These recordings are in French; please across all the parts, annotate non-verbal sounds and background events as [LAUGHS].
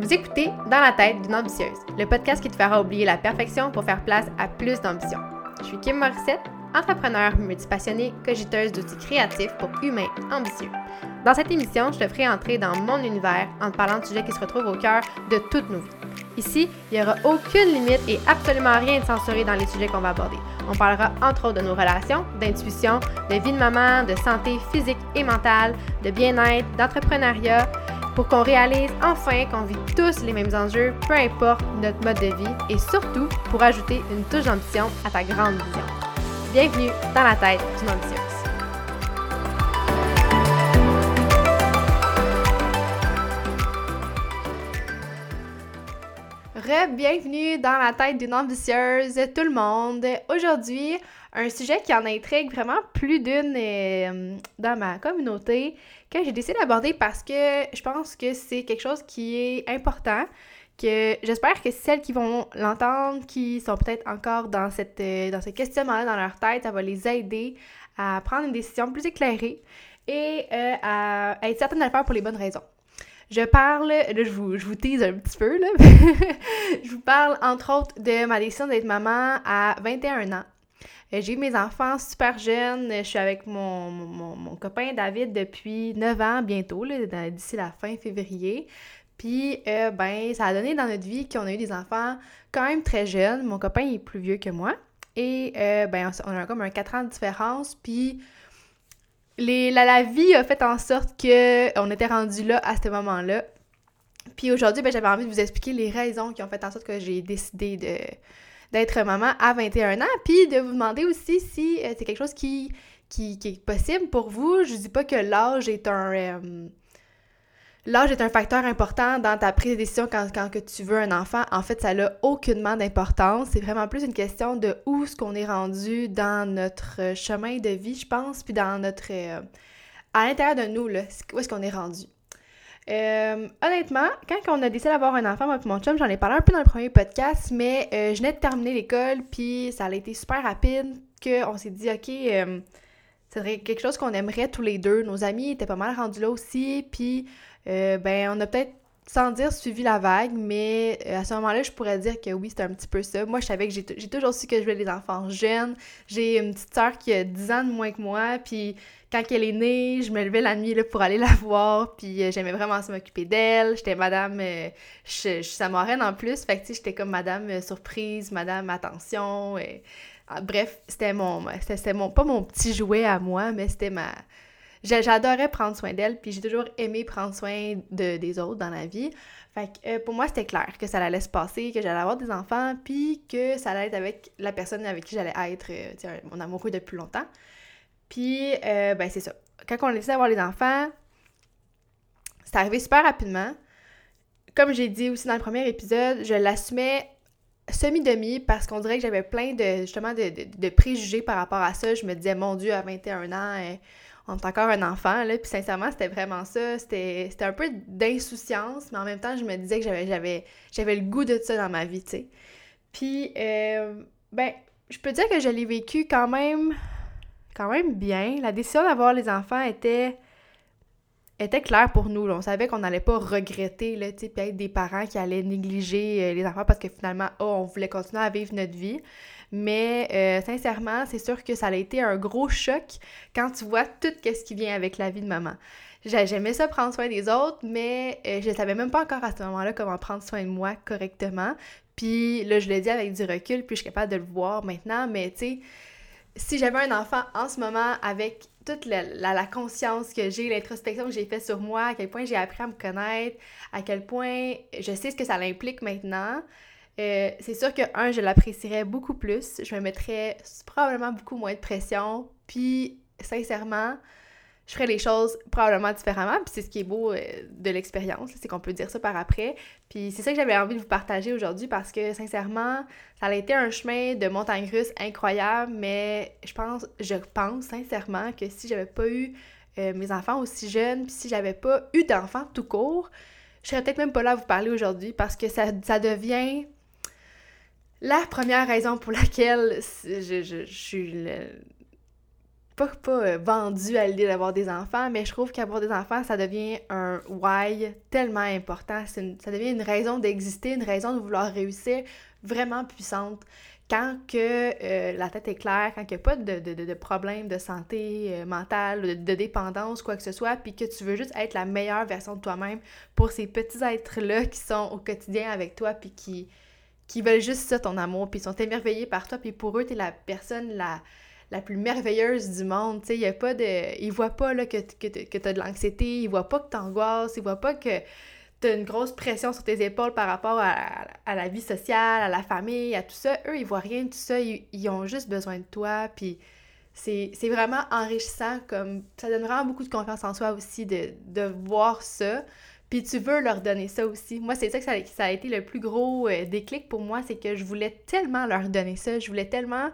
Vous écoutez Dans la tête d'une ambitieuse, le podcast qui te fera oublier la perfection pour faire place à plus d'ambition. Je suis Kim Morissette, entrepreneur multipassionnée, cogiteuse d'outils créatifs pour humains ambitieux. Dans cette émission, je te ferai entrer dans mon univers en te parlant de sujets qui se retrouvent au cœur de toutes nos vies. Ici, il n'y aura aucune limite et absolument rien de censuré dans les sujets qu'on va aborder. On parlera entre autres de nos relations, d'intuition, de vie de maman, de santé physique et mentale, de bien-être, d'entrepreneuriat, pour qu'on réalise enfin qu'on vit tous les mêmes enjeux, peu importe notre mode de vie, et surtout pour ajouter une touche d'ambition à ta grande vision. Bienvenue dans la tête d'une ambitieuse. Re-bienvenue dans la tête d'une ambitieuse, tout le monde. Aujourd'hui, un sujet qui en intrigue vraiment plus d'une euh, dans ma communauté que j'ai décidé d'aborder parce que je pense que c'est quelque chose qui est important, que j'espère que celles qui vont l'entendre, qui sont peut-être encore dans, cette, euh, dans ce questionnement-là dans leur tête, ça va les aider à prendre une décision plus éclairée et euh, à être certaine de le faire pour les bonnes raisons. Je parle, là, je vous, je vous tease un petit peu, là. [LAUGHS] je vous parle, entre autres, de ma décision d'être maman à 21 ans. Euh, j'ai eu mes enfants super jeunes. Je suis avec mon, mon, copain David depuis 9 ans bientôt, d'ici la fin février. Puis, euh, ben, ça a donné dans notre vie qu'on a eu des enfants quand même très jeunes. Mon copain est plus vieux que moi. Et, euh, ben, on a comme un 4 ans de différence. Puis, les, la, vie a fait en sorte qu'on était rendu là à ce moment-là. Puis aujourd'hui, ben, j'avais envie de vous expliquer les raisons qui ont fait en sorte que j'ai décidé de d'être maman à 21 ans, puis de vous demander aussi si euh, c'est quelque chose qui, qui, est possible pour vous. Je dis pas que l'âge est un... Euh, l'âge est un facteur important dans ta prise de décision quand, quand que tu veux un enfant. En fait, ça n'a aucunement d'importance. C'est vraiment plus une question de où est-ce qu'on est rendu dans notre chemin de vie, je pense, puis dans notre... Euh, à l'intérieur de nous, où est-ce qu'on est rendu. Euh, honnêtement, quand on a décidé d'avoir un enfant, moi et mon chum, j'en ai parlé un peu dans le premier podcast, mais euh, je venais de terminer l'école, puis ça a été super rapide qu'on s'est dit, OK, euh, c'est quelque chose qu'on aimerait tous les deux. Nos amis étaient pas mal rendus là aussi, puis ben on a peut-être sans dire suivi la vague, mais à ce moment-là, je pourrais dire que oui, c'était un petit peu ça. Moi, je savais que j'ai toujours su que je voulais des enfants jeunes. J'ai une petite sœur qui a 10 ans de moins que moi, puis quand elle est née, je me levais la nuit pour aller [LAUGHS] la voir, puis euh, j'aimais vraiment m'occuper d'elle. J'étais madame, euh, je, suis sa marraine en plus, fait que j'étais comme madame euh, surprise, madame attention. Ah, bref, c'était mon, c'était mon, pas mon petit jouet à moi, mais c'était ma... J'adorais prendre soin d'elle, puis j'ai toujours aimé prendre soin de, des autres dans la vie. Fait que pour moi, c'était clair que ça allait se passer, que j'allais avoir des enfants, puis que ça allait être avec la personne avec qui j'allais être, mon amoureux depuis longtemps. Puis, euh, ben, c'est ça. Quand on a décidé d'avoir les enfants, c'est arrivé super rapidement. Comme j'ai dit aussi dans le premier épisode, je l'assumais semi-demi parce qu'on dirait que j'avais plein de, justement, de, préjugés par rapport à ça. Je me disais, mon Dieu, à 21 ans, euh, on est encore un enfant, là. Puis sincèrement, c'était vraiment ça. C'était un peu d'insouciance, mais en même temps, je me disais que j'avais le goût de ça dans ma vie, tu sais. Puis, euh, ben, je peux dire que je l'ai vécu quand même quand même bien. La décision d'avoir les enfants était était claire pour nous. On savait qu'on n'allait pas regretter, là, puis être des parents qui allaient négliger euh, les enfants parce que finalement, oh, on voulait continuer à vivre notre vie. Mais euh, sincèrement, c'est sûr que ça a été un gros choc quand tu vois tout ce qui vient avec la vie de maman. J'aimais ça prendre soin des autres, mais euh, je ne savais même pas encore à ce moment-là comment prendre soin de moi correctement. Puis là, je le dis avec du recul, puis je suis capable de le voir maintenant, mais tu sais, si j'avais un enfant en ce moment avec toute la, conscience que j'ai, l'introspection que j'ai faite sur moi, à quel point j'ai appris à me connaître, à quel point je sais ce que ça implique maintenant, euh, c'est sûr que, un, je l'apprécierais beaucoup plus, je me mettrais probablement beaucoup moins de pression, puis sincèrement, je ferais les choses probablement différemment. Puis c'est ce qui est beau euh, de l'expérience, c'est qu'on peut dire ça par après. Puis c'est ça que j'avais envie de vous partager aujourd'hui parce que sincèrement, ça a été un chemin de montagne russe incroyable, mais je pense, je pense sincèrement que si j'avais pas eu euh, mes enfants aussi jeunes, puis si j'avais pas eu d'enfants tout court, je serais peut-être même pas là à vous parler aujourd'hui parce que ça, ça devient la première raison pour laquelle je, je, suis pas, pas euh, vendue à l'idée d'avoir des enfants, mais je trouve qu'avoir des enfants, ça devient un why tellement important. ça devient une raison d'exister, une raison de vouloir réussir vraiment puissante. Quand que euh, la tête est claire, quand il n'y a pas de, de, de, problème de santé euh, mentale, de, de, dépendance, quoi que ce soit, puis que tu veux juste être la meilleure version de toi-même pour ces petits êtres-là qui sont au quotidien avec toi, puis qui, qui veulent juste ça, ton amour, puis ils sont émerveillés par toi, puis pour eux, tu es la personne la la plus merveilleuse du monde. Tu sais, pas de. Ils voient pas là, que, que, que tu as de l'anxiété, ils voient pas que tu angoisses, ils voient pas que tu as une grosse pression sur tes épaules par rapport à, la vie sociale, à la famille, à tout ça. Eux, ils voient rien de tout ça, ils, ont juste besoin de toi. Puis c'est vraiment enrichissant, comme ça donne vraiment beaucoup de confiance en soi aussi de, de voir ça. Puis tu veux leur donner ça aussi. Moi, c'est ça que ça, a été le plus gros euh, déclic pour moi, c'est que je voulais tellement leur donner ça. Je voulais tellement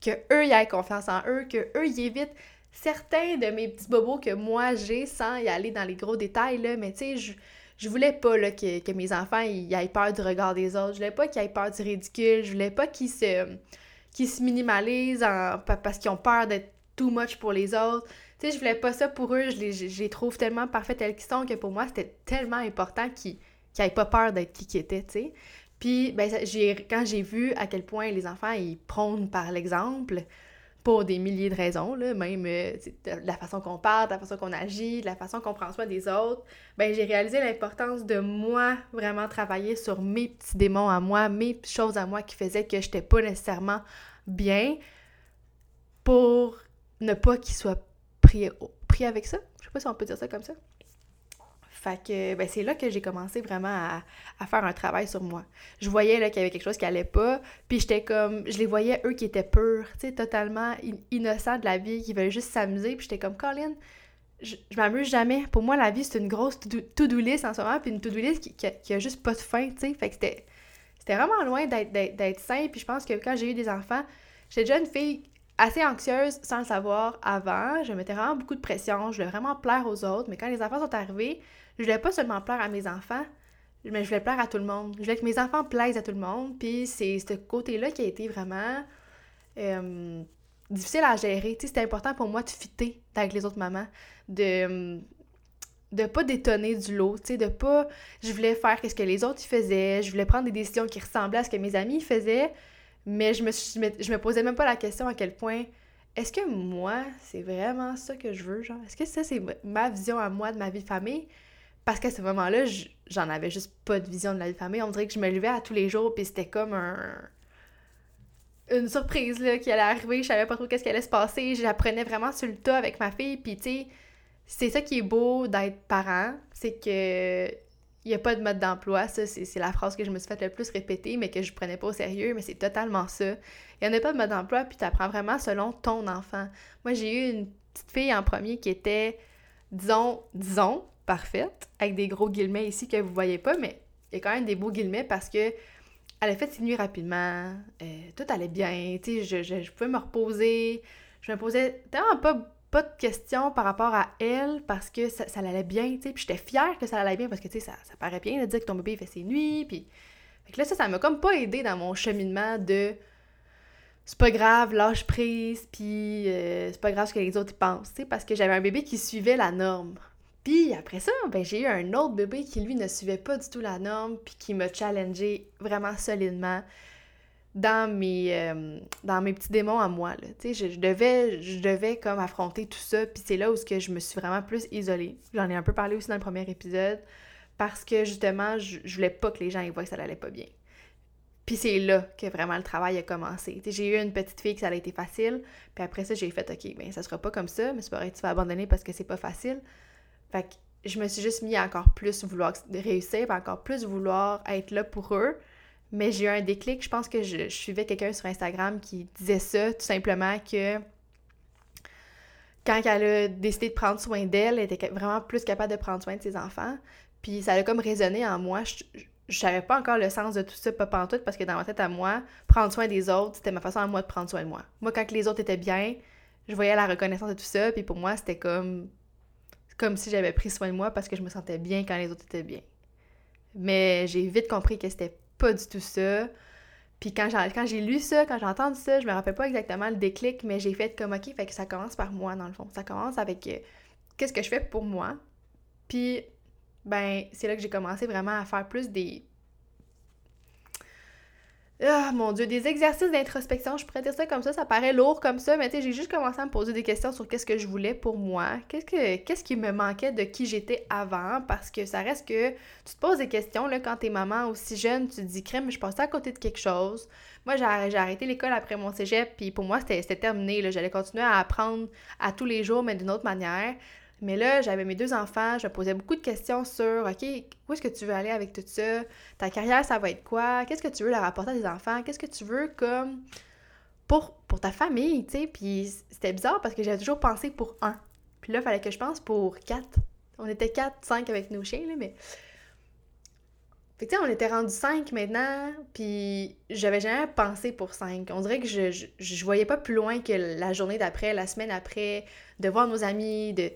que eux y aient confiance en eux, que eux y évitent certains de mes petits bobos que moi j'ai sans y aller dans les gros détails, là, mais tu sais, je, je voulais pas là, que, que mes enfants y aient peur du regard des autres, je voulais pas qu'ils aient peur du ridicule, je voulais pas qu'ils se, se minimalisent en, parce qu'ils ont peur d'être too much pour les autres. Tu sais, je voulais pas ça pour eux, je les, je trouve tellement parfaits tels qu'ils sont que pour moi, c'était tellement important qu'ils n'aient pas peur d'être qui qu'ils étaient. Puis, ben, quand j'ai vu à quel point les enfants, ils prônent par l'exemple, pour des milliers de raisons, là, même euh, de la façon qu'on parle, de la façon qu'on agit, de la façon qu'on prend soin des autres, ben j'ai réalisé l'importance de moi vraiment travailler sur mes petits démons à moi, mes choses à moi qui faisaient que j'étais pas nécessairement bien pour ne pas qu'ils soient pris, avec ça. Je sais pas si on peut dire ça comme ça. Fait ben, c'est là que j'ai commencé vraiment à, faire un travail sur moi. Je voyais là qu'il y avait quelque chose qui allait pas, puis j'étais comme je les voyais eux qui étaient purs, tu sais totalement innocents de la vie, qui veulent juste s'amuser, puis j'étais comme Colin, je, m'amuse jamais. Pour moi la vie c'est une grosse to-do list en ce moment, puis une to-do list qui, qui, a, juste pas de fin, tu sais. Fait c'était vraiment loin d'être sain, puis je pense que quand j'ai eu des enfants, j'étais déjà une fille assez anxieuse sans le savoir avant. Je mettais vraiment beaucoup de pression. Je voulais vraiment plaire aux autres. Mais quand les enfants sont arrivés, je voulais pas seulement plaire à mes enfants, mais je voulais plaire à tout le monde. Je voulais que mes enfants plaisent à tout le monde. Puis c'est ce côté-là qui a été vraiment euh, difficile à gérer. C'était important pour moi de fitter avec les autres mamans, de de pas détonner du lot, tu de pas... Je voulais faire ce que les autres faisaient, je voulais prendre des décisions qui ressemblaient à ce que mes amis faisaient, mais je me, je me posais même pas la question à quel point est-ce que moi, c'est vraiment ça que je veux, genre? Est-ce que ça, c'est ma vision à moi de ma vie de famille? Parce qu'à ce moment-là, j'en avais juste pas de vision de la vie de famille. On dirait que je me levais à tous les jours, puis c'était comme un... une surprise là, qui allait arriver. Je savais pas trop qu'est-ce qui allait se passer. J'apprenais vraiment sur le tas avec ma fille. Puis, tu sais, c'est ça qui est beau d'être parent. C'est que il n'y a pas de mode d'emploi. Ça, c'est la phrase que je me suis fait le plus répéter, mais que je prenais pas au sérieux. Mais c'est totalement ça. Il n'y en a pas de mode d'emploi, puis tu apprends vraiment selon ton enfant. Moi, j'ai eu une petite fille en premier qui était, disons, disons, parfaite, avec des gros guillemets ici que vous voyez pas, mais il y a quand même des beaux guillemets parce que elle a fait ses nuits rapidement, euh, tout allait bien, tu sais, je, je, pouvais me reposer, je me posais tellement pas, pas de questions par rapport à elle parce que ça, ça allait bien, tu sais, puis j'étais fière que ça allait bien parce que, tu sais, ça, ça paraît bien de dire que ton bébé fait ses nuits, puis... Que là, ça, ça m'a comme pas aidé dans mon cheminement de c'est pas grave, lâche prise, puis euh, c'est pas grave ce que les autres pensent, tu sais, parce que j'avais un bébé qui suivait la norme. Puis après ça, ben, j'ai eu un autre bébé qui, lui, ne suivait pas du tout la norme, puis qui m'a challengé vraiment solidement dans mes, euh, dans mes petits démons à moi. Là. Je, je, devais, je devais comme affronter tout ça, puis c'est là où que je me suis vraiment plus isolée. J'en ai un peu parlé aussi dans le premier épisode, parce que justement, je, je voulais pas que les gens y voient que ça allait pas bien. Puis c'est là que vraiment le travail a commencé. J'ai eu une petite fille que ça a été facile, puis après ça, j'ai fait, OK, ben ça sera pas comme ça, mais c'est pas vrai que tu vas abandonner parce que c'est pas facile. Fait que je me suis juste mis à encore plus vouloir réussir, encore plus vouloir être là pour eux. Mais j'ai eu un déclic. Je pense que je, suivais quelqu'un sur Instagram qui disait ça, tout simplement que quand elle a décidé de prendre soin d'elle, elle était vraiment plus capable de prendre soin de ses enfants. Puis ça a comme résonné en moi. Je, je, pas encore le sens de tout ça, pas pantoute, parce que dans ma tête à moi, prendre soin des autres, c'était ma façon à moi de prendre soin de moi. Moi, quand les autres étaient bien, je voyais la reconnaissance de tout ça, puis pour moi, c'était comme comme si j'avais pris soin de moi parce que je me sentais bien quand les autres étaient bien. Mais j'ai vite compris que c'était pas du tout ça. Puis quand j'ai, lu ça, quand j'ai entendu ça, je me rappelle pas exactement le déclic, mais j'ai fait comme OK, fait que ça commence par moi dans le fond. Ça commence avec euh, qu'est-ce que je fais pour moi? Puis ben c'est là que j'ai commencé vraiment à faire plus des ah mon dieu, des exercices d'introspection, je pourrais ça comme ça, ça paraît lourd comme ça, mais tu sais, j'ai juste commencé à me poser des questions sur qu'est-ce que je voulais pour moi, qu'est-ce que qu'est-ce qui me manquait de qui j'étais avant, parce que ça reste que tu te poses des questions là quand t'es maman aussi jeune, tu te dis crème, je passais à côté de quelque chose. Moi, j'ai arrêté l'école après mon cégep, puis pour moi, c'était terminé, j'allais continuer à apprendre à tous les jours, mais d'une autre manière. Mais là, j'avais mes deux enfants, je me posais beaucoup de questions sur OK, où est-ce que tu veux aller avec tout ça? Ta carrière, ça va être quoi? Qu'est-ce que tu veux leur apporter à tes enfants? Qu'est-ce que tu veux comme pour, pour ta famille, tu sais? Puis c'était bizarre parce que j'avais toujours pensé pour un. Puis là, il fallait que je pense pour quatre. On était quatre, cinq avec nos chiens, là, mais. Fait que tu sais, on était rendu cinq maintenant, puis j'avais jamais pensé pour cinq. On dirait que je, je, je voyais pas plus loin que la journée d'après, la semaine après, de voir nos amis, de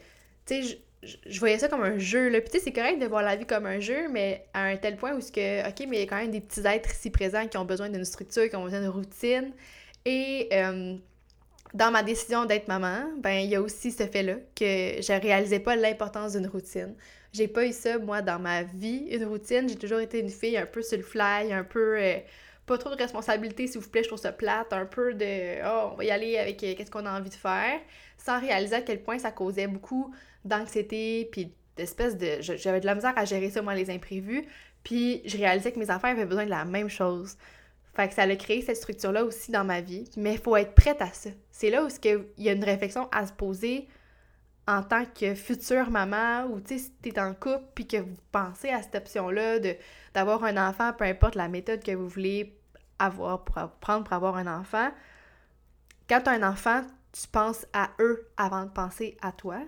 tu sais, je, voyais ça comme un jeu, là. Puis tu sais, c'est correct de voir la vie comme un jeu, mais à un tel point où ce que, OK, mais il y a quand même des petits êtres ici présents qui ont besoin d'une structure, qui ont besoin d'une routine. Et euh, dans ma décision d'être maman, ben il y a aussi ce fait-là que je réalisais pas l'importance d'une routine. J'ai pas eu ça, moi, dans ma vie, une routine. J'ai toujours été une fille un peu sur le fly, un peu... Euh, pas trop de responsabilité, s'il vous plaît, je trouve ça plate, un peu de oh, on va y aller avec euh, qu'est-ce qu'on a envie de faire, sans réaliser à quel point ça causait beaucoup d'anxiété, puis d'espèce de. J'avais de la misère à gérer ça, moi, les imprévus. Puis je réalisais que mes enfants avaient besoin de la même chose. Fait que ça a créé cette structure-là aussi dans ma vie. Mais il faut être prête à ça. C'est là où il y a une réflexion à se poser en tant que future maman ou tu sais, si t'es en couple puis que vous pensez à cette option-là d'avoir un enfant, peu importe la méthode que vous voulez avoir pour prendre pour avoir un enfant. Quand tu as un enfant, tu penses à eux avant de penser à toi.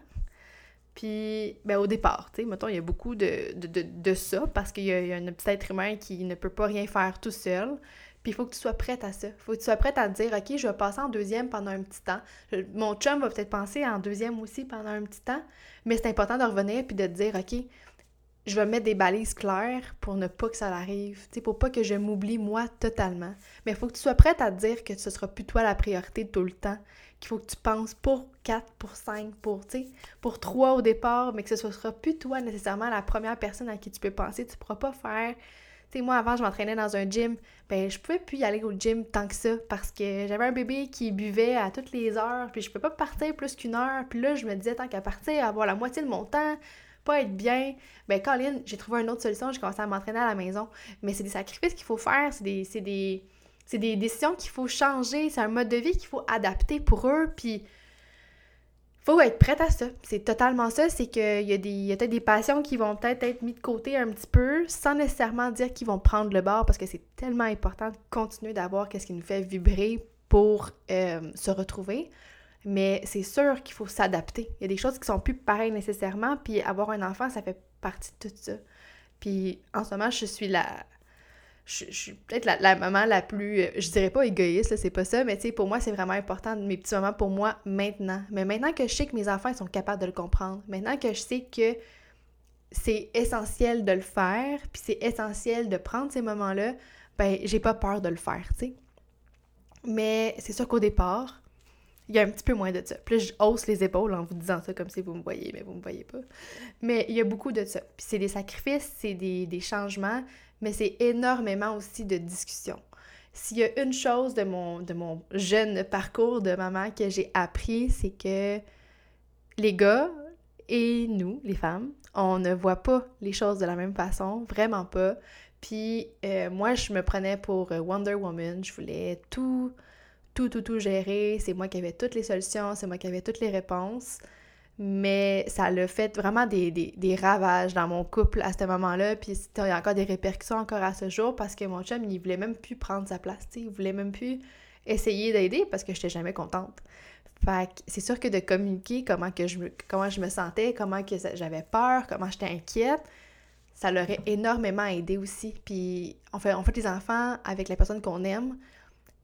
Puis, ben, au départ, tu sais, mettons, il y a beaucoup de, de, ça parce qu'il y, a un petit être humain qui ne peut pas rien faire tout seul. Puis il faut que tu sois prête à ça. Il faut que tu sois prête à te dire, OK, je vais passer en deuxième pendant un petit temps. Mon chum va peut-être penser en deuxième aussi pendant un petit temps. Mais c'est important de revenir puis de te dire, OK, je vais mettre des balises claires pour ne pas que ça arrive, tu sais, pour pas que je m'oublie moi totalement. Mais il faut que tu sois prête à dire que ce sera plus toi la priorité tout le temps, qu'il faut que tu penses pour 4, pour 5, pour, pour 3 au départ, mais que ce sera plus toi nécessairement la première personne à qui tu peux penser. Tu pourras pas faire... Tu sais, moi, avant, je m'entraînais dans un gym. Ben, je pouvais plus y aller au gym tant que ça parce que j'avais un bébé qui buvait à toutes les heures, puis je peux pas partir plus qu'une heure. Puis là, je me disais, tant qu'à partir, avoir la moitié de mon temps, pas être bien, ben Colin, j'ai trouvé une autre solution, j'ai commencé à m'entraîner à la maison. Mais c'est des sacrifices qu'il faut faire, c'est des, des, des décisions qu'il faut changer, c'est un mode de vie qu'il faut adapter pour eux, puis faut être prête à ça. C'est totalement ça, c'est qu'il y a, y a peut-être des passions qui vont peut-être être mises de côté un petit peu, sans nécessairement dire qu'ils vont prendre le bord, parce que c'est tellement important de continuer d'avoir qu'est-ce qui nous fait vibrer pour euh, se retrouver. Mais c'est sûr qu'il faut s'adapter. Il y a des choses qui sont plus pareilles nécessairement, puis avoir un enfant, ça fait partie de tout ça. Puis en ce moment, je suis la. Je, suis peut-être la, maman la plus. Je dirais pas égoïste, c'est pas ça, mais tu sais, pour moi, c'est vraiment important, mes petits moments pour moi maintenant. Mais maintenant que je sais que mes enfants sont capables de le comprendre, maintenant que je sais que c'est essentiel de le faire, puis c'est essentiel de prendre ces moments-là, ben, j'ai pas peur de le faire, tu sais. Mais c'est sûr qu'au départ, il y a un petit peu moins de ça. Puis je hausse les épaules en vous disant ça comme si vous me voyez, mais vous me voyez pas. Mais il y a beaucoup de ça. Puis c'est des sacrifices, c'est des, changements, mais c'est énormément aussi de discussions. S'il y a une chose de mon, de mon jeune parcours de maman que j'ai appris, c'est que les gars et nous, les femmes, on ne voit pas les choses de la même façon, vraiment pas. Puis euh, moi, je me prenais pour Wonder Woman, je voulais tout tout, tout, tout gérer. C'est moi qui avais toutes les solutions, c'est moi qui avais toutes les réponses. Mais ça l'a fait vraiment des, ravages dans mon couple à ce moment-là. Puis il y a encore des répercussions encore à ce jour parce que mon chum, il voulait même plus prendre sa place. Il voulait même plus essayer d'aider parce que je n'étais jamais contente. Fait c'est sûr que de communiquer comment, que je, me, comment je me sentais, comment que j'avais peur, comment j'étais inquiète, ça l'aurait énormément aidé aussi. Puis on fait, on fait des enfants avec la personne qu'on aime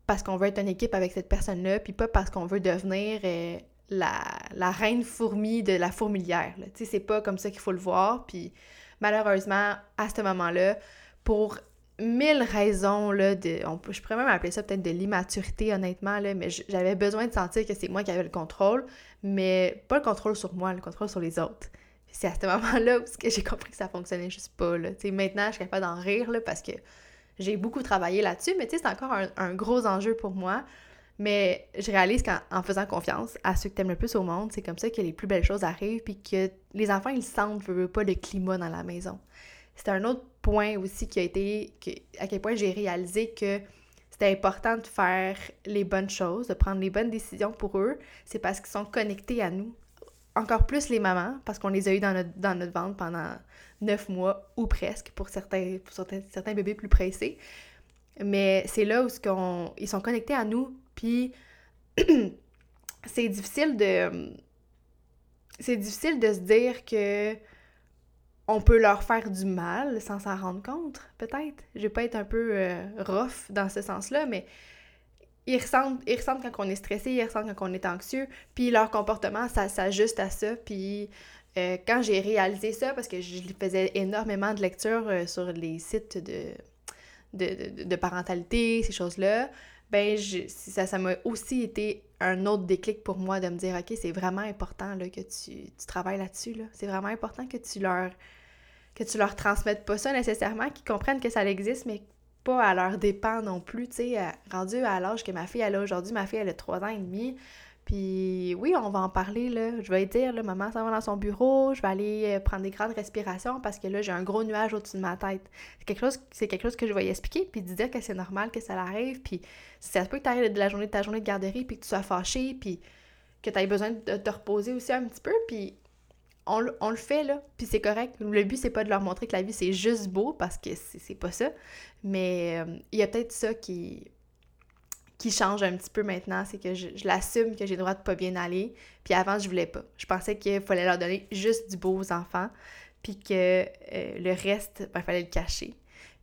parce qu'on veut être une équipe avec cette personne-là, puis pas parce qu'on veut devenir euh, la, reine fourmi de la fourmilière. Tu c'est pas comme ça qu'il faut le voir. Puis malheureusement, à ce moment-là, pour mille raisons, là, de, je pourrais même appeler ça peut-être de l'immaturité, honnêtement, là, mais j'avais besoin de sentir que c'est moi qui avais le contrôle, mais pas le contrôle sur moi, le contrôle sur les autres. C'est à ce moment-là que j'ai compris que ça fonctionnait juste pas, là. maintenant, je suis capable d'en rire, là, parce que j'ai beaucoup travaillé là-dessus, mais tu sais, c'est encore un, gros enjeu pour moi. Mais je réalise qu'en faisant confiance à ceux que t'aimes le plus au monde, c'est comme ça que les plus belles choses arrivent, puis que les enfants, ils sentent, veux, pas, le climat dans la maison. C'est un autre point aussi qui a été, à quel point j'ai réalisé que c'était important de faire les bonnes choses, de prendre les bonnes décisions pour eux, c'est parce qu'ils sont connectés à nous. Encore plus les mamans, parce qu'on les a eu dans notre, dans notre ventre pendant neuf mois ou presque pour certains, pour certains, bébés plus pressés. Mais c'est là où ils sont connectés à nous, puis [CLEARS THROAT] c'est difficile de. C'est difficile de se dire que on peut leur faire du mal sans s'en rendre compte, peut-être. Je vais pas être un peu euh, rough dans ce sens-là, mais ils ressentent, ils ressentent quand on est stressé, ils ressentent quand on est anxieux, puis leur comportement, ça s'ajuste à ça, puis euh, quand j'ai réalisé ça, parce que je faisais énormément de lectures euh, sur les sites de, de, de, parentalité, ces choses-là, ben ça, ça m'a aussi été un autre déclic pour moi de me dire, OK, c'est vraiment important là, que tu, tu travailles là-dessus. Là. C'est vraiment important que tu leur que tu leur transmettes pas ça nécessairement, qu'ils comprennent que ça existe, mais à leur dépend non plus, tu sais, rendu à l'âge que ma fille elle a aujourd'hui, ma fille elle a trois ans et demi, puis oui, on va en parler, là, je vais dire, là, maman ça va dans son bureau, je vais aller euh, prendre des grandes respirations parce que là, j'ai un gros nuage au-dessus de ma tête. C'est quelque chose, c'est quelque chose que je vais expliquer, puis dire que c'est normal que ça l'arrive, puis ça se peut que tu arrives de la journée de ta journée de garderie, puis que tu sois fâché, puis que tu aies besoin de te reposer aussi un petit peu, puis on, le fait, là, puis c'est correct. Le but, c'est pas de leur montrer que la vie, c'est juste beau, parce que c'est pas ça. Mais euh, il y a peut-être ça qui, qui change un petit peu maintenant, c'est que je, l'assume que j'ai le droit de pas bien aller. Puis avant, je voulais pas. Je pensais qu'il fallait leur donner juste du beau aux enfants, puis que euh, le reste, ben, il fallait le cacher.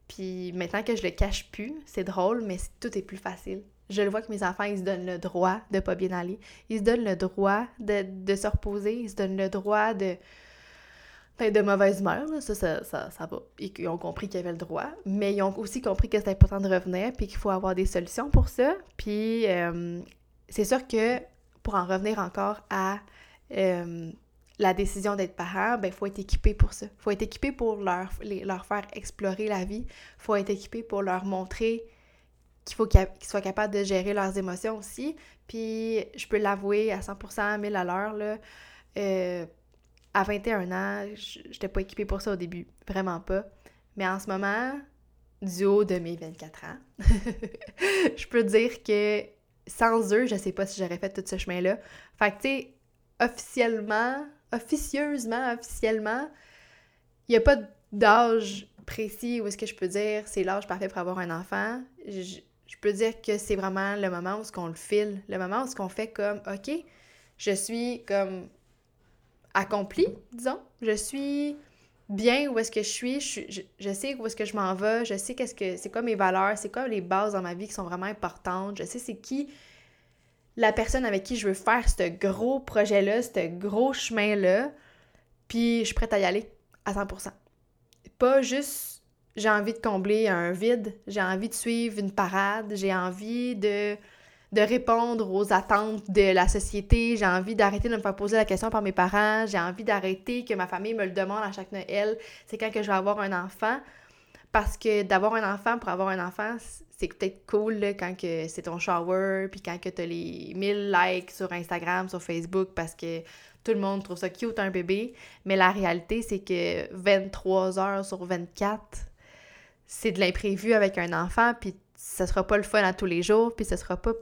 Puis maintenant que je le cache plus, c'est drôle, mais tout est plus facile. Je le vois que mes enfants, ils se donnent le droit de pas bien aller. Ils se donnent le droit de, se reposer. Ils se donnent le droit de de mauvaise humeur, ça, ça, ça, ça, va. Ils ont compris qu'ils avaient le droit, mais ils ont aussi compris que c'était important de revenir, puis qu'il faut avoir des solutions pour ça. Puis euh, c'est sûr que pour en revenir encore à euh, la décision d'être parent, ben faut être équipé pour ça. Faut être équipé pour leur, leur faire explorer la vie. Faut être équipé pour leur montrer qu'il faut qu'ils soient capables de gérer leurs émotions aussi. Puis je peux l'avouer à 100%, 1000 à l'heure, là, euh, à 21 ans, j'étais pas équipée pour ça au début, vraiment pas. Mais en ce moment, du haut de mes 24 ans, [LAUGHS] je peux dire que sans eux, je sais pas si j'aurais fait tout ce chemin-là. Fait que, tu sais, officiellement, officieusement, officiellement, il n'y a pas d'âge précis où est-ce que je peux dire c'est l'âge parfait pour avoir un enfant. Je peux dire que c'est vraiment le moment où ce qu'on le file, le moment où ce qu'on fait comme OK, je suis comme accompli, disons, je suis bien où est-ce que je suis, je, sais où est-ce que je m'en vais, je sais qu'est-ce que c'est quoi mes valeurs, c'est quoi les bases dans ma vie qui sont vraiment importantes, je sais c'est qui la personne avec qui je veux faire ce gros projet-là, ce gros chemin-là, puis je suis prête à y aller à 100%. Pas juste j'ai envie de combler un vide, j'ai envie de suivre une parade, j'ai envie de, de répondre aux attentes de la société, j'ai envie d'arrêter de me faire poser la question par mes parents, j'ai envie d'arrêter que ma famille me le demande à chaque Noël, c'est quand que je vais avoir un enfant. Parce que d'avoir un enfant pour avoir un enfant, c'est peut-être cool quand c'est ton shower, puis quand que tu as les 1000 likes sur Instagram, sur Facebook, parce que tout le monde trouve ça cute un bébé. Mais la réalité, c'est que 23 heures sur 24, c'est de l'imprévu avec un enfant, puis ça sera pas le fun à tous les jours, puis ce sera pas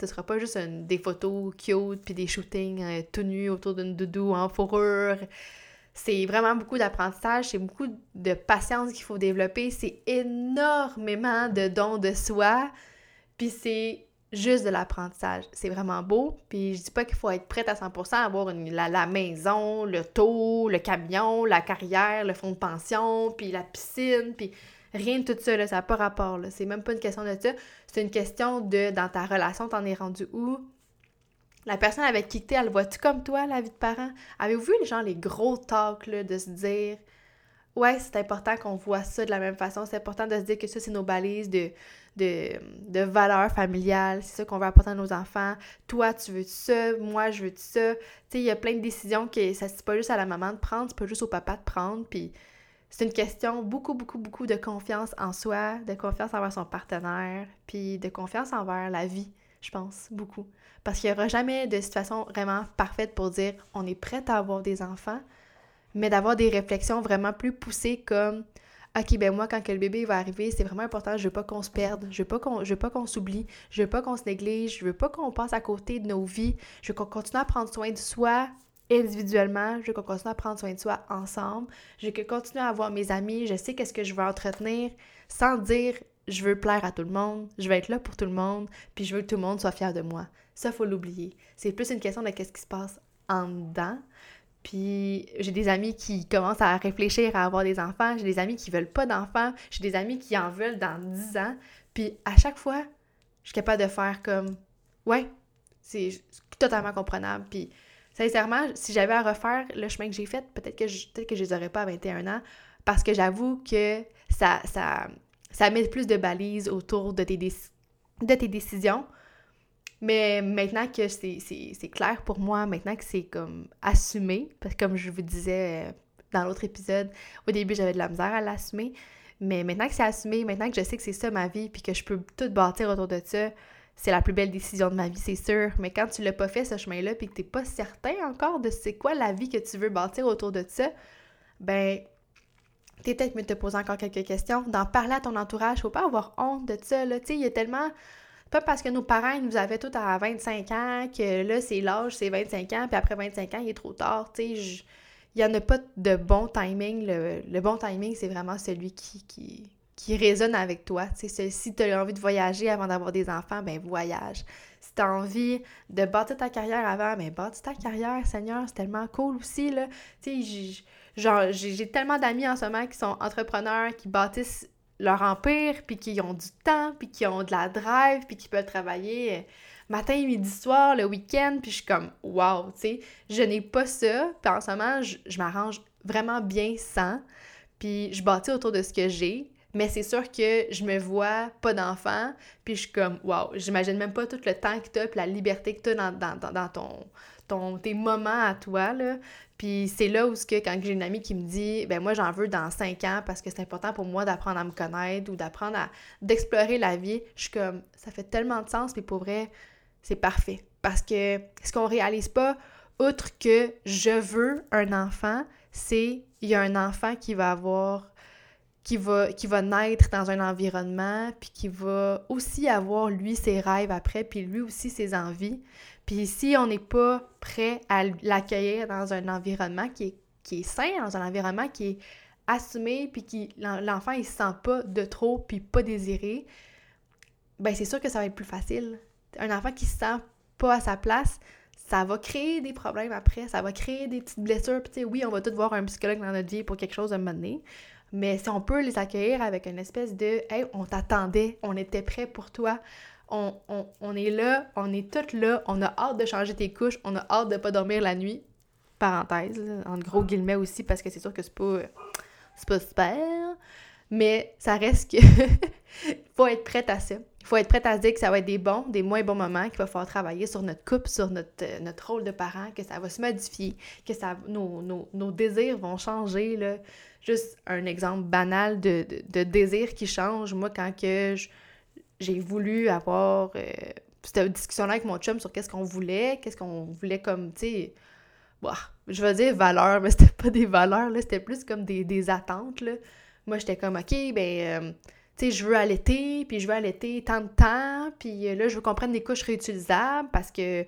ce sera pas juste des photos cute puis des shootings euh, tout nus autour d'une doudou en fourrure. C'est vraiment beaucoup d'apprentissage, c'est beaucoup de patience qu'il faut développer, c'est énormément de dons de soi, puis c'est juste de l'apprentissage. C'est vraiment beau, puis je dis pas qu'il faut être prête à 100% à avoir la, la, maison, le taux, le camion, la carrière, le fonds de pension, puis la piscine, puis Rien de tout ça, là, ça n'a pas rapport. Là. C'est même pas une question de ça. C'est une question de dans ta relation, t'en es rendu où? La personne avec qui t'es, elle voit-tu comme toi, la vie de parent? Avez-vous vu, genre, les gros talks, de se dire ouais, c'est important qu'on voit ça de la même façon. C'est important de se dire que ça, c'est nos balises de, de, de valeurs familiales. C'est ça qu'on veut apporter à nos enfants. Toi, tu veux ça. Moi, je veux ça. Tu sais, il y a plein de décisions que ça, c'est pas juste à la maman de prendre, c'est pas juste au papa de prendre. Puis c'est une question beaucoup, beaucoup, beaucoup de confiance en soi, de confiance envers son partenaire, puis de confiance envers la vie, je pense, beaucoup. Parce qu'il n'y aura jamais de situation vraiment parfaite pour dire on est prête à avoir des enfants, mais d'avoir des réflexions vraiment plus poussées comme OK, ben moi, quand que le bébé va arriver, c'est vraiment important, je veux pas qu'on se perde, je veux pas qu'on, s'oublie, je veux pas qu'on se néglige, je veux pas qu'on passe à côté de nos vies, je veux qu'on continue à prendre soin de soi individuellement, je veux qu'on continue à prendre soin de soi ensemble, je veux continuer à avoir mes amis, je sais qu'est-ce que je veux entretenir, sans dire je veux plaire à tout le monde, je veux être là pour tout le monde, puis je veux que tout le monde soit fier de moi. Ça, faut l'oublier. C'est plus une question de qu'est-ce qui se passe en dedans, puis j'ai des amis qui commencent à réfléchir à avoir des enfants, j'ai des amis qui veulent pas d'enfants, j'ai des amis qui en veulent dans 10 ans. Puis à chaque fois, je suis capable de faire comme ouais, c'est totalement comprenable. Puis sincèrement, si j'avais à refaire le chemin que j'ai fait, peut-être que je, peut que je les aurais pas à 21 ans parce que j'avoue que ça ça ça met plus de balises autour de tes, de tes décisions. Mais maintenant que c'est clair pour moi, maintenant que c'est comme assumé, parce que comme je vous disais euh, dans l'autre épisode, au début j'avais de la misère à l'assumer, mais maintenant que c'est assumé, maintenant que je sais que c'est ça ma vie, puis que je peux tout bâtir autour de ça, c'est la plus belle décision de ma vie, c'est sûr. Mais quand tu l'as pas fait ce chemin-là, puis que t'es pas certain encore de c'est quoi la vie que tu veux bâtir autour de ça, ben t'es peut-être mieux te poser encore quelques questions, d'en parler à ton entourage, faut pas avoir honte de ça, là, tu il y a tellement pas parce que nos parents nous avaient tout à 25 ans que là, c'est l'âge, c'est 25 ans, puis après 25 ans, il est trop tard. Tu il n'y en a pas de bon timing. Le, bon timing, c'est vraiment celui qui, qui résonne avec toi. Si tu as envie de voyager avant d'avoir des enfants, ben voyage. Si tu as envie de bâtir ta carrière avant, ben bâtis ta carrière, Seigneur, c'est tellement cool aussi, là. J'ai tellement d'amis en ce moment qui sont entrepreneurs, qui bâtissent leur empire, puis qui ont du temps, puis qui ont de la drive, puis qui peuvent travailler euh, matin, midi, soir, le week-end, puis je suis comme « wow », tu je n'ai pas ça, puis en ce moment, je, m'arrange vraiment bien sans, puis je bâtis autour de ce que j'ai, mais c'est sûr que je me vois pas d'enfant, puis je suis comme « wow », j'imagine même pas tout le temps que t'as, puis la liberté que t'as dans, dans, dans ton, ton, tes moments à toi, là, puis c'est là où, que, quand j'ai une amie qui me dit, ben moi j'en veux dans cinq ans parce que c'est important pour moi d'apprendre à me connaître ou d'apprendre à d'explorer la vie, je suis comme, ça fait tellement de sens, puis pour vrai, c'est parfait. Parce que ce qu'on réalise pas, outre que je veux un enfant, c'est il y a un enfant qui va avoir qui va, qui va naître dans un environnement, puis qui va aussi avoir, lui, ses rêves après, puis lui aussi ses envies. Puis si on n'est pas prêt à l'accueillir dans un environnement qui est, qui est sain, dans un environnement qui est assumé, puis qui l'enfant il se sent pas de trop, puis pas désiré, ben c'est sûr que ça va être plus facile. Un enfant qui se sent pas à sa place, ça va créer des problèmes après, ça va créer des petites blessures. Puis oui, on va tous voir un psychologue dans notre vie pour quelque chose à un moment donné, mais si on peut les accueillir avec une espèce de Hey, on t'attendait, on était prêt pour toi, on, est là, on est toutes là, on a hâte de changer tes couches, on a hâte de pas dormir la nuit. Parenthèse, en gros guillemets aussi, parce que c'est sûr que c'est pas, pas super. Mais ça reste que [LAUGHS] faut être prête à ça. Il faut être prête à se dire que ça va être des bons, des moins bons moments, qu'il va falloir travailler sur notre couple, sur notre, notre rôle de parent, que ça va se modifier, que ça, nos, nos, désirs vont changer. Là. Juste un exemple banal de, de, désir qui change. Moi, quand que j'ai voulu avoir euh, cette discussion-là avec mon chum sur qu'est-ce qu'on voulait, qu'est-ce qu'on voulait comme, tu sais, bah, je veux dire valeurs, mais c'était pas des valeurs, là, c'était plus comme des, attentes, là. Moi, j'étais comme, OK, ben, euh, tu sais, je veux allaiter, puis je veux allaiter tant de temps, puis euh, là, je veux qu'on prenne des couches réutilisables parce que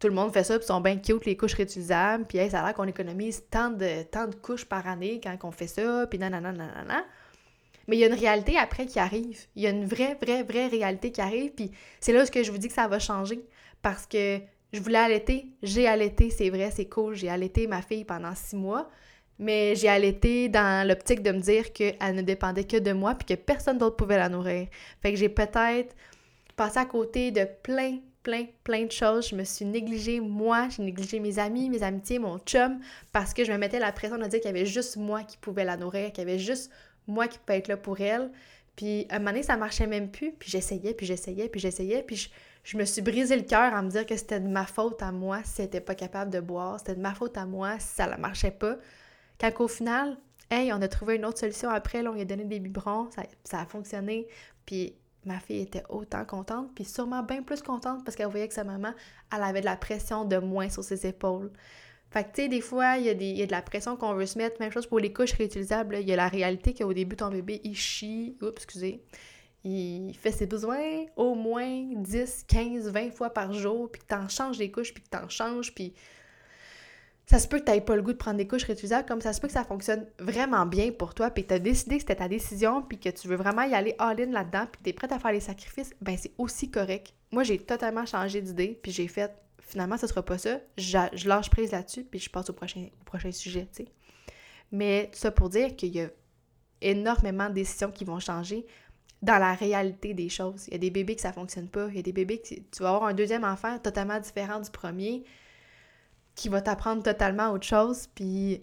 tout le monde fait ça, puis sont bien cute, les couches réutilisables, puis ça a l'air qu'on économise tant de, tant de couches par année quand on fait ça, puis nanana, nanana. Mais il y a une réalité après qui arrive. Il y a une vraie, vraie, vraie réalité qui arrive. Puis c'est là que je vous dis que ça va changer. Parce que je voulais allaiter. J'ai allaité, c'est vrai, c'est cool. J'ai allaité ma fille pendant six mois. Mais j'ai allaité dans l'optique de me dire qu'elle ne dépendait que de moi puis que personne d'autre pouvait la nourrir. Fait que j'ai peut-être passé à côté de plein, plein, plein de choses. Je me suis négligée, moi, j'ai négligé mes amis, mes amitiés, mon chum, parce que je me mettais la pression de dire qu'il y avait juste moi qui pouvais la nourrir, qu'il y avait juste moi qui pouvais être là pour elle. Puis à un moment donné, ça marchait même plus, puis j'essayais, puis j'essayais, puis j'essayais, puis je, me suis brisé le cœur à me dire que c'était de ma faute à moi si elle n'était pas capable de boire, c'était de ma faute à moi si ça ne marchait pas. Quand au final, hey, on a trouvé une autre solution après, là, on lui a donné des biberons, ça, ça a fonctionné, puis ma fille était autant contente, puis sûrement bien plus contente parce qu'elle voyait que sa maman, elle avait de la pression de moins sur ses épaules. Fait que, tu sais, des fois, il y, a de la pression qu'on veut se mettre. Même chose pour les couches réutilisables. Il y a la réalité qu'au début, ton bébé, il chie. Oups, excusez. Il fait ses besoins au moins 10, 15, 20 fois par jour, puis que t'en changes des couches, puis que t'en changes, puis ça se peut que tu pas le goût de prendre des couches réutilisables, comme ça se peut que ça fonctionne vraiment bien pour toi, puis tu as décidé que c'était ta décision, puis que tu veux vraiment y aller all-in là-dedans, puis tu es prête à faire les sacrifices, ben c'est aussi correct. Moi, j'ai totalement changé d'idée, puis j'ai fait, finalement, ce sera pas ça, je, lâche prise là-dessus, puis je passe au prochain, sujet, tu sais. Mais ça pour dire qu'il y a énormément de décisions qui vont changer dans la réalité des choses. Il y a des bébés que ça fonctionne pas, il y a des bébés que tu vas avoir un deuxième enfant totalement différent du premier, qui va t'apprendre totalement autre chose. Puis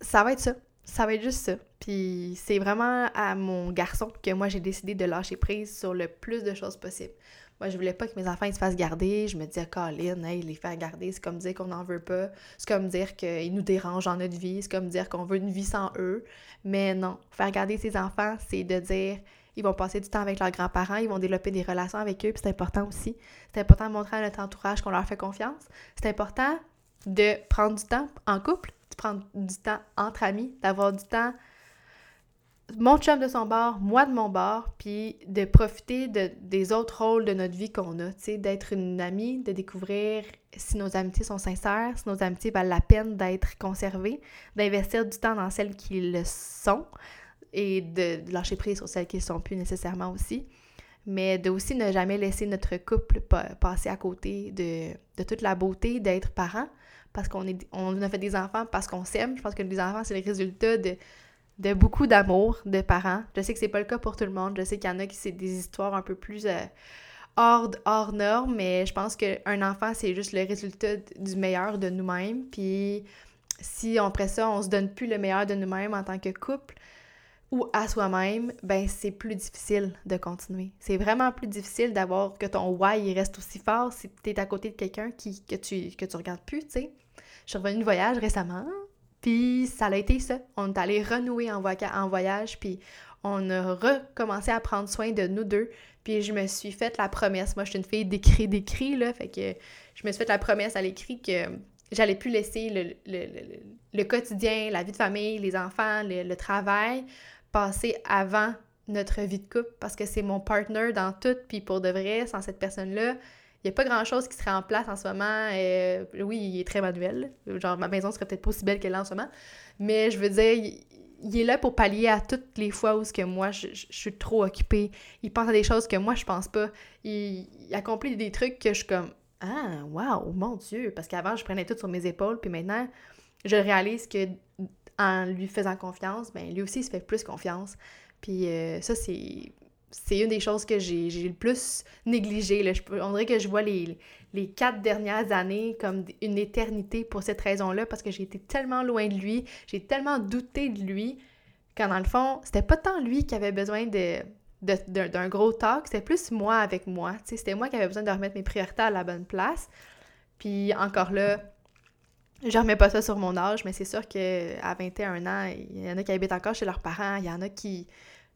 ça va être ça. Ça va être juste ça. Puis c'est vraiment à mon garçon que moi j'ai décidé de lâcher prise sur le plus de choses possibles. Moi, je voulais pas que mes enfants ils se fassent garder. Je me disais, Colin, hey, les faire garder, c'est comme dire qu'on n'en veut pas. C'est comme dire qu'ils nous dérangent dans notre vie. C'est comme dire qu'on veut une vie sans eux. Mais non, faire garder ses enfants, c'est de dire, ils vont passer du temps avec leurs grands-parents, ils vont développer des relations avec eux, puis c'est important aussi. C'est important de montrer à notre entourage qu'on leur fait confiance. C'est important de prendre du temps en couple, de prendre du temps entre amis, d'avoir du temps mon chum de son bord, moi de mon bord, puis de profiter de, des autres rôles de notre vie qu'on a, tu sais, d'être une amie, de découvrir si nos amitiés sont sincères, si nos amitiés valent la peine d'être conservées, d'investir du temps dans celles qui le sont, et de, lâcher prise sur celles qui ne sont plus nécessairement aussi. Mais de aussi ne jamais laisser notre couple passer à côté de, toute la beauté d'être parent, parce qu'on on a fait des enfants parce qu'on s'aime. Je pense que les enfants, c'est le résultat de, de beaucoup d'amour de parents. Je sais que c'est pas le cas pour tout le monde. Je sais qu'il y en a qui c'est des histoires un peu plus euh, hors, hors normes, mais je pense qu'un enfant, c'est juste le résultat du meilleur de nous-mêmes. Puis si après ça, on se donne plus le meilleur de nous-mêmes en tant que couple, ou à soi-même, ben c'est plus difficile de continuer. C'est vraiment plus difficile d'avoir que ton why reste aussi fort si tu es à côté de quelqu'un qui que tu que tu regardes plus, tu sais. Je suis revenue de voyage récemment, puis ça a été ça. On est allé renouer en, voyage, puis on a recommencé à prendre soin de nous deux. Puis je me suis fait la promesse. Moi, je suis une fille d'écrit, d'écrit, là. Fait que je me suis fait la promesse à l'écrit que j'allais plus laisser le, le, quotidien, la vie de famille, les enfants, le, travail avant notre vie de couple parce que c'est mon partner dans tout, puis pour de vrai, sans cette personne-là, il n'y a pas grand-chose qui serait en place en ce moment. Euh, oui, il est très manuel. Genre, ma maison serait peut-être pas aussi belle qu'elle est en ce moment. Mais je veux dire, il, est là pour pallier à toutes les fois où ce que moi, je, suis trop occupée. Il pense à des choses que moi, je pense pas. Il, il accomplit des trucs que je suis comme « Ah, wow, mon Dieu! » Parce qu'avant, je prenais tout sur mes épaules, puis maintenant, je réalise que en lui faisant confiance, ben lui aussi il se fait plus confiance. Puis euh, ça, c'est c'est une des choses que j'ai le plus négligé. Là. Je, on dirait que je vois les, les quatre dernières années comme une éternité pour cette raison-là, parce que j'ai été tellement loin de lui, j'ai tellement douté de lui, quand dans le fond, c'était pas tant lui qui avait besoin de d'un gros talk, c'était plus moi avec moi. C'était moi qui avais besoin de remettre mes priorités à la bonne place. Puis encore là, je remets pas ça sur mon âge, mais c'est sûr qu'à 21 ans, il y en a qui habitent encore chez leurs parents, il y en a qui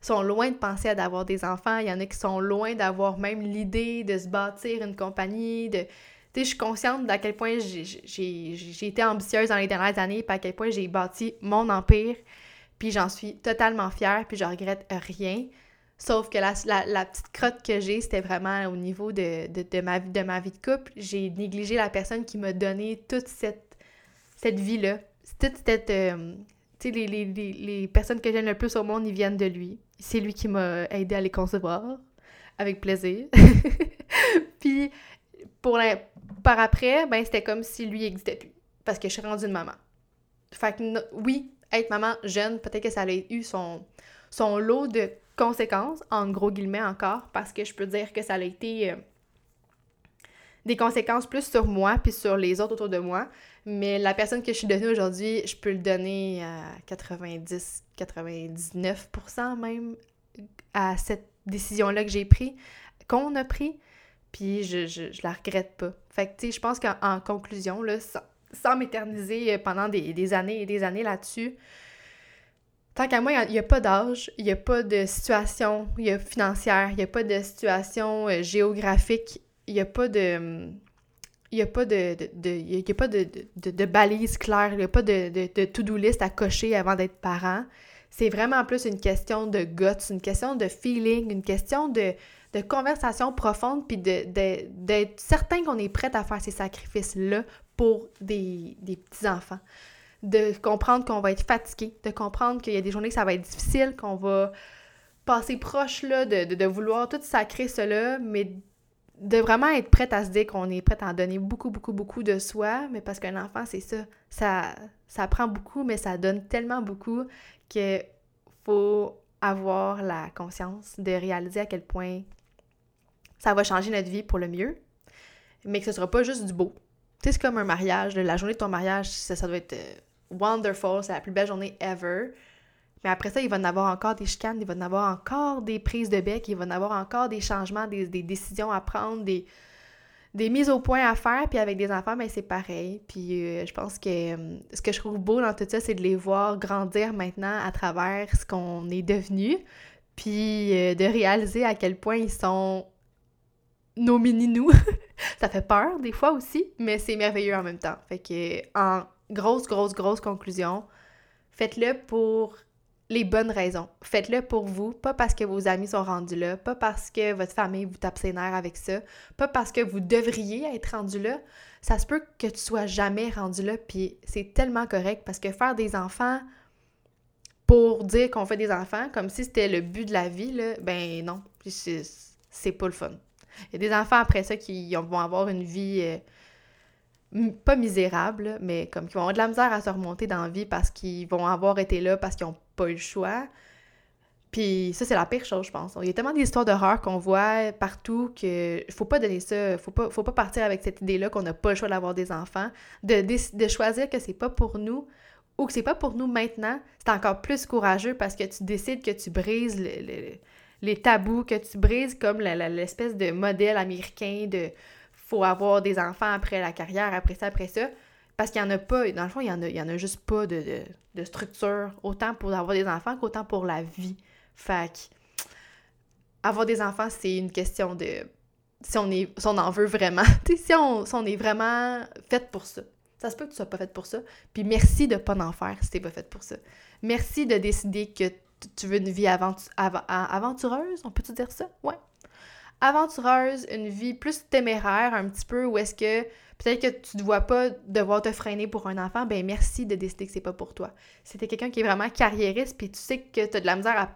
sont loin de penser à d'avoir des enfants, il y en a qui sont loin d'avoir même l'idée de se bâtir une compagnie, de... Tu sais, je suis consciente d'à quel point j'ai été ambitieuse dans les dernières années, puis à quel point j'ai bâti mon empire, puis j'en suis totalement fière, puis je regrette rien. Sauf que la, la, petite crotte que j'ai, c'était vraiment au niveau de, de, de, ma, de ma vie de couple. J'ai négligé la personne qui m'a donné toute cette cette vie-là. Toute cette. Euh, les, les, les, personnes que j'aime le plus au monde, ils viennent de lui. C'est lui qui m'a aidé à les concevoir. Avec plaisir. [LAUGHS] Puis, pour par après, ben, c'était comme si lui n'existait plus. Parce que je suis rendue une maman. Fait que, oui, être maman jeune, peut-être que ça a eu son, son lot de conséquences, en gros guillemets encore, parce que je peux dire que ça a été. Euh, des conséquences plus sur moi puis sur les autres autour de moi. Mais la personne que je suis devenue aujourd'hui, je peux le donner à 90, 99% même à cette décision-là que j'ai prise, qu'on a pris, puis je, je, je, la regrette pas. Fait que, tu sais, je pense qu'en conclusion, là, sans, m'éterniser pendant des, des, années et des années là-dessus, tant qu'à moi, il n'y a, pas d'âge, il n'y a pas de situation financière, il n'y a pas de situation euh, géographique, il n'y a pas de il n'y a pas de, de, y a pas de, de, de balise claire, il n'y a pas de, de, to-do list à cocher avant d'être parent. C'est vraiment plus une question de guts, une question de feeling, une question de, de conversation profonde, puis d'être certain qu'on est prêt à faire ces sacrifices-là pour des, des petits-enfants. De comprendre qu'on va être fatigué, de comprendre qu'il y a des journées que ça va être difficile, qu'on va passer proche là, de, de, vouloir tout sacrer cela, mais de vraiment être prête à se dire qu'on est prête à en donner beaucoup, beaucoup, beaucoup de soi, mais parce qu'un enfant, c'est ça. ça. Ça prend beaucoup, mais ça donne tellement beaucoup qu'il faut avoir la conscience de réaliser à quel point ça va changer notre vie pour le mieux, mais que ce sera pas juste du beau. Tu sais, c'est comme un mariage. La journée de ton mariage, ça, ça doit être euh, wonderful, c'est la plus belle journée ever. Mais après ça, il va en avoir encore des chicanes, il va en avoir encore des prises de bec, il va en avoir encore des changements, des, décisions à prendre, des, mises au point à faire. Puis avec des enfants, ben c'est pareil. Puis euh, je pense que euh, ce que je trouve beau dans tout ça, c'est de les voir grandir maintenant à travers ce qu'on est devenu. Puis euh, de réaliser à quel point ils sont nos mini-nous. [LAUGHS] ça fait peur des fois aussi, mais c'est merveilleux en même temps. Fait que en grosse, grosse, grosse conclusion, faites-le pour les bonnes raisons. Faites-le pour vous, pas parce que vos amis sont rendus là, pas parce que votre famille vous tape ses nerfs avec ça, pas parce que vous devriez être rendu là. Ça se peut que tu sois jamais rendu là, puis c'est tellement correct parce que faire des enfants pour dire qu'on fait des enfants comme si c'était le but de la vie, là, ben non, c'est pas le fun. Il y a des enfants après ça qui vont avoir une vie euh, pas misérable, mais comme qui vont avoir de la misère à se remonter dans la vie parce qu'ils vont avoir été là, parce qu'ils ont pas eu le choix. Puis ça, c'est la pire chose, je pense. Il y a tellement d'histoires d'horreur qu'on voit partout que faut pas donner ça. Faut pas, faut pas partir avec cette idée-là qu'on n'a pas le choix d'avoir des enfants. De, de, choisir que c'est pas pour nous ou que c'est pas pour nous maintenant, c'est encore plus courageux parce que tu décides que tu brises les tabous, que tu brises comme l'espèce de modèle américain de faut avoir des enfants après la carrière, après ça, après ça. Parce qu'il n'y en a pas, dans le fond, il n'y en, a, en a juste pas de, structure, autant pour avoir des enfants qu'autant pour la vie. Fait avoir des enfants, c'est une question de si on, est, si on en veut vraiment. [LAUGHS] si on, est vraiment fait pour ça. Ça se peut que tu sois pas fait pour ça. Puis merci de pas en faire si t'es pas fait pour ça. Merci de décider que tu veux une vie aventureuse, on peut-tu dire ça? Ouais. Aventureuse, une vie plus téméraire un petit peu, où est-ce que peut-être que tu ne vois pas devoir te freiner pour un enfant, ben merci de décider que c'est pas pour toi. Si t'es quelqu'un qui est vraiment carriériste, puis tu sais que tu as de la misère à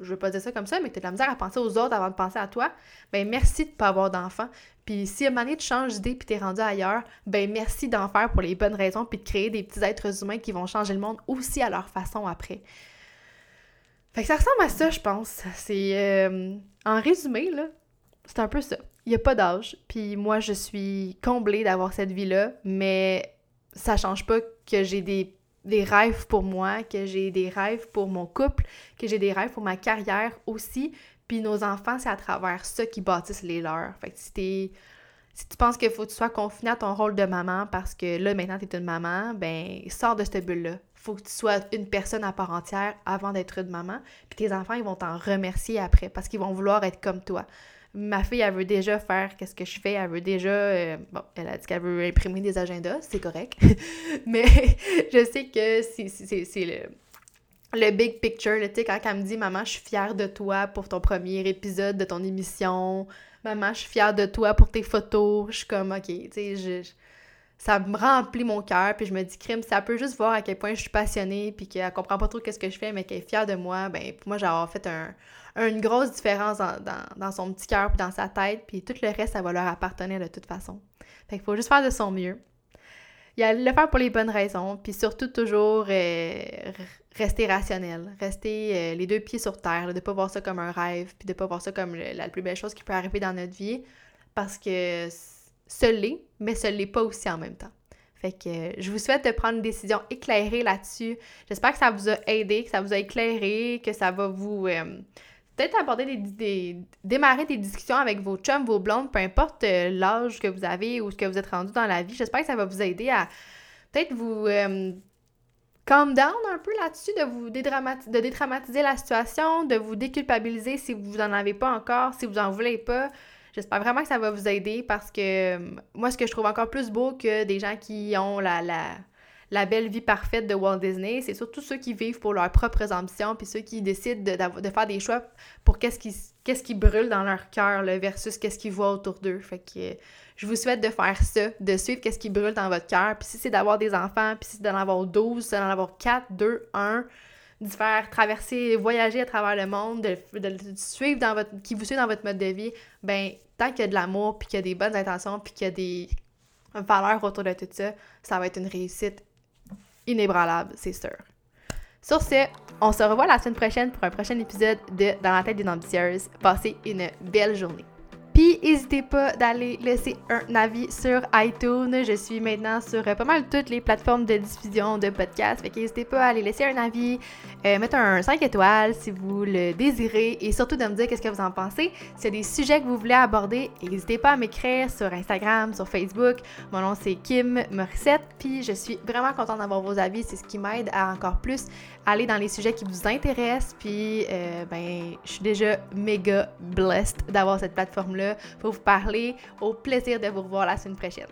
je veux pas dire ça comme ça, mais tu as de la misère à penser aux autres avant de penser à toi, ben merci de pas avoir d'enfant. Puis si à un moment tu changes d'idée puis t'es rendu ailleurs, ben merci d'en faire pour les bonnes raisons puis de créer des petits êtres humains qui vont changer le monde aussi à leur façon après. Fait que ça ressemble à ça, je pense. C'est euh, en résumé là, c'est un peu ça il n'y a pas d'âge. Puis moi, je suis comblée d'avoir cette vie-là, mais ça change pas que j'ai des, rêves pour moi, que j'ai des rêves pour mon couple, que j'ai des rêves pour ma carrière aussi. Puis nos enfants, c'est à travers ça qui bâtissent les leurs. Fait que si Si tu penses qu'il faut que tu sois confiné à ton rôle de maman parce que là, maintenant, tu es une maman, ben, sors de cette bulle-là. Faut que tu sois une personne à part entière avant d'être une maman. Puis tes enfants, ils vont t'en remercier après parce qu'ils vont vouloir être comme toi ma fille, elle veut déjà faire qu'est-ce que je fais, elle veut déjà... Euh, bon, elle a dit qu'elle veut imprimer des agendas, c'est correct. [LAUGHS] Mais [LAUGHS] je sais que c'est le, le big picture, tu sais, quand elle me dit « Maman, je suis fière de toi pour ton premier épisode de ton émission. Maman, je suis fière de toi pour tes photos. » Je suis comme « OK, tu sais, je ça me remplit mon cœur, puis je me dis, crime, ça peut juste voir à quel point je suis passionnée, puis qu'elle comprend pas trop qu'est-ce que je fais, mais qu'elle est fière de moi, ben pour moi, j'ai fait un, une grosse différence dans, son petit cœur, puis dans sa tête, puis tout le reste, ça va leur appartenir de toute façon. Fait qu'il faut juste faire de son mieux. Il a le faire pour les bonnes raisons, puis surtout toujours euh, rester rationnel, rester euh, les deux pieds sur terre, de ne pas voir ça comme un rêve, puis de pas voir ça comme la plus belle chose qui peut arriver dans notre vie, parce que se l'est, mais se l'est pas aussi en même temps. Fait que euh, je vous souhaite de prendre une décision éclairée là-dessus. J'espère que ça vous a aidé, que ça vous a éclairé, que ça va vous euh, peut-être aborder des, démarrer des discussions avec vos chums, vos blondes, peu importe euh, l'âge que vous avez ou ce que vous êtes rendu dans la vie. J'espère que ça va vous aider à peut-être vous calm down un peu là-dessus, de vous dédramatiser, de dédramatiser la situation, de vous déculpabiliser si vous n'en avez pas encore, si vous en voulez pas. J'espère vraiment que ça va vous aider parce que euh, moi, ce que je trouve encore plus beau que des gens qui ont la, la, belle vie parfaite de Walt Disney, c'est surtout ceux qui vivent pour leurs propres ambitions, puis ceux qui décident de, de faire des choix pour qu'est-ce qui, qui brûle dans leur cœur versus qu'est-ce qu'ils voient autour d'eux. Fait que je vous souhaite de faire ça, de suivre qu'est-ce qui brûle dans votre cœur. Puis si c'est d'avoir des enfants, puis si c'est d'en avoir 12, c'est d'en avoir 4, 2, 1, de faire traverser, voyager à travers le monde, de, suivre dans votre, qui vous suit dans votre mode de vie, ben tant qu'il y a de l'amour, puis qu'il y a des bonnes intentions, puis qu'il y a des valeurs autour de tout ça, ça va être une réussite inébranlable, c'est sûr. Sur ce, on se revoit la semaine prochaine pour un prochain épisode de Dans la tête d'une ambitieuse. Passez une belle journée. Puis n'hésitez pas d'aller laisser un avis sur iTunes. Je suis maintenant sur pas mal toutes les plateformes de diffusion de podcasts. Fait n'hésitez pas à aller laisser un avis, euh, mettre un 5 étoiles si vous le désirez et surtout de me dire qu'est-ce que vous en pensez. S'il y a des sujets que vous voulez aborder, n'hésitez pas à m'écrire sur Instagram, sur Facebook. Mon nom c'est Kim Morissette. Puis je suis vraiment contente d'avoir vos avis. C'est ce qui m'aide à encore plus aller dans les sujets qui vous intéressent. Puis euh, ben, je suis déjà méga blessed d'avoir cette plateforme-là pour vous parler. Au plaisir de vous revoir la semaine prochaine.